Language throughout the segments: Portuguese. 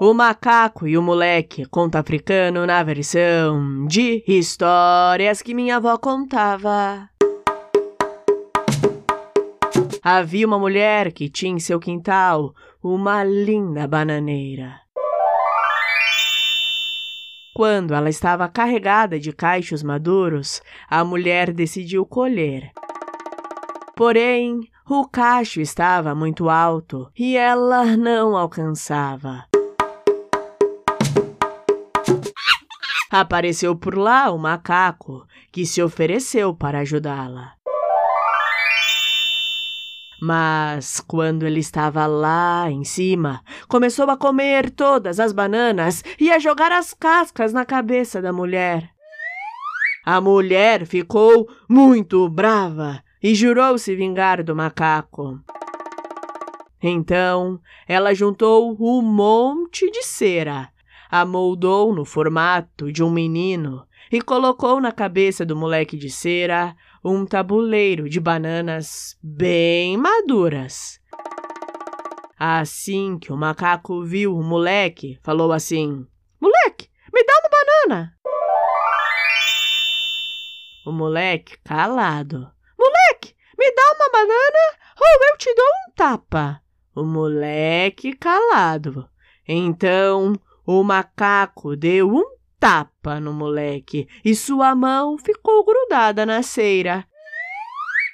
O Macaco e o Moleque, conto africano na versão de histórias que minha avó contava. Havia uma mulher que tinha em seu quintal uma linda bananeira. Quando ela estava carregada de cachos maduros, a mulher decidiu colher. Porém, o cacho estava muito alto e ela não alcançava. Apareceu por lá o macaco, que se ofereceu para ajudá-la. Mas, quando ele estava lá em cima, começou a comer todas as bananas e a jogar as cascas na cabeça da mulher. A mulher ficou muito brava e jurou se vingar do macaco. Então, ela juntou um monte de cera amoldou no formato de um menino e colocou na cabeça do moleque de cera um tabuleiro de bananas bem maduras. Assim que o macaco viu o moleque, falou assim: Moleque, me dá uma banana! O moleque, calado: Moleque, me dá uma banana ou eu te dou um tapa. O moleque, calado. Então o macaco deu um tapa no moleque e sua mão ficou grudada na ceira.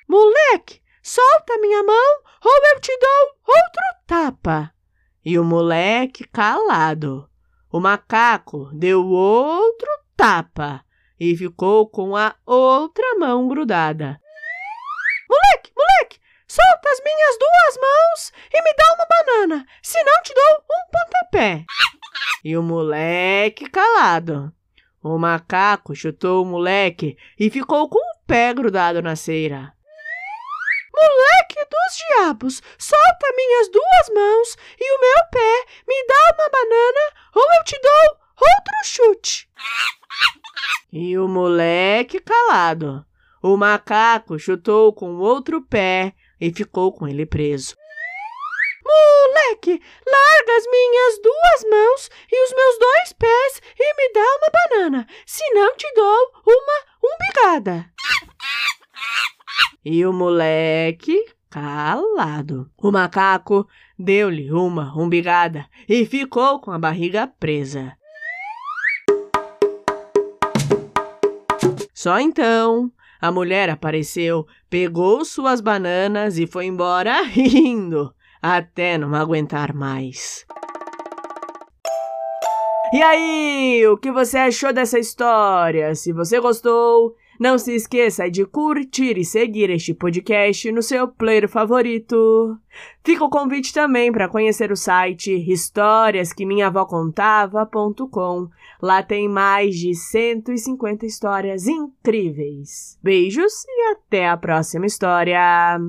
Moleque, solta minha mão ou eu te dou outro tapa. E o moleque calado. O macaco deu outro tapa e ficou com a outra mão grudada. Moleque, moleque, solta as minhas duas mãos e me dá uma banana, senão te dou um pontapé. E o moleque calado. O macaco chutou o moleque e ficou com o pé grudado na ceira. Moleque dos diabos, solta minhas duas mãos e o meu pé, me dá uma banana ou eu te dou outro chute. E o moleque calado. O macaco chutou com outro pé e ficou com ele preso. Moleque, larga as minhas duas mãos e os meus dois pés e me dá uma banana, senão te dou uma umbigada. E o moleque, calado. O macaco deu-lhe uma umbigada e ficou com a barriga presa. Só então a mulher apareceu, pegou suas bananas e foi embora rindo até não aguentar mais. E aí, o que você achou dessa história? Se você gostou, não se esqueça de curtir e seguir este podcast no seu player favorito. Fica o convite também para conhecer o site historiasqueminhaavócontava.com. Lá tem mais de 150 histórias incríveis. Beijos e até a próxima história!